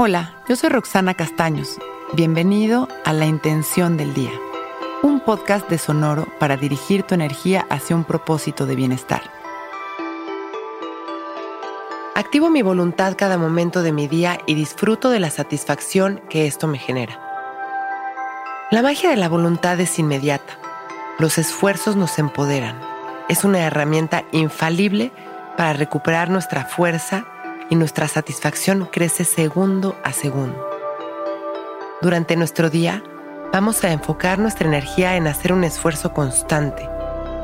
Hola, yo soy Roxana Castaños. Bienvenido a La Intención del Día, un podcast de Sonoro para dirigir tu energía hacia un propósito de bienestar. Activo mi voluntad cada momento de mi día y disfruto de la satisfacción que esto me genera. La magia de la voluntad es inmediata. Los esfuerzos nos empoderan. Es una herramienta infalible para recuperar nuestra fuerza y nuestra satisfacción crece segundo a segundo. Durante nuestro día, vamos a enfocar nuestra energía en hacer un esfuerzo constante,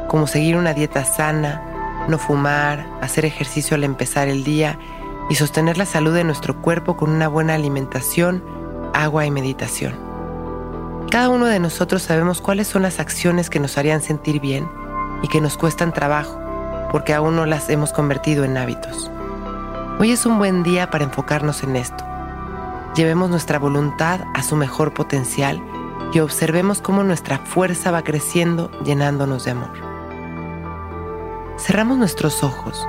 como seguir una dieta sana, no fumar, hacer ejercicio al empezar el día y sostener la salud de nuestro cuerpo con una buena alimentación, agua y meditación. Cada uno de nosotros sabemos cuáles son las acciones que nos harían sentir bien y que nos cuestan trabajo, porque aún no las hemos convertido en hábitos. Hoy es un buen día para enfocarnos en esto. Llevemos nuestra voluntad a su mejor potencial y observemos cómo nuestra fuerza va creciendo llenándonos de amor. Cerramos nuestros ojos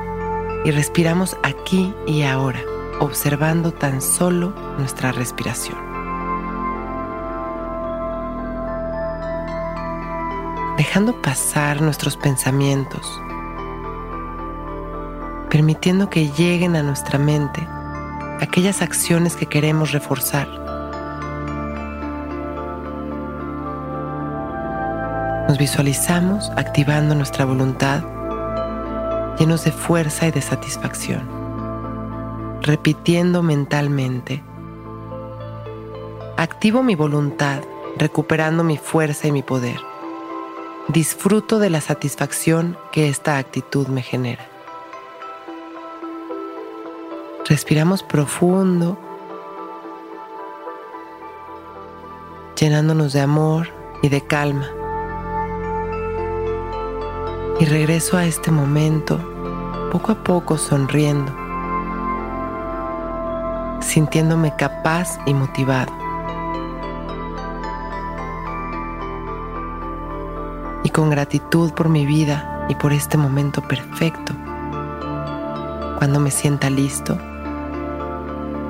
y respiramos aquí y ahora, observando tan solo nuestra respiración. Dejando pasar nuestros pensamientos permitiendo que lleguen a nuestra mente aquellas acciones que queremos reforzar. Nos visualizamos activando nuestra voluntad, llenos de fuerza y de satisfacción, repitiendo mentalmente, activo mi voluntad, recuperando mi fuerza y mi poder. Disfruto de la satisfacción que esta actitud me genera. Respiramos profundo, llenándonos de amor y de calma. Y regreso a este momento poco a poco sonriendo, sintiéndome capaz y motivado. Y con gratitud por mi vida y por este momento perfecto. Cuando me sienta listo,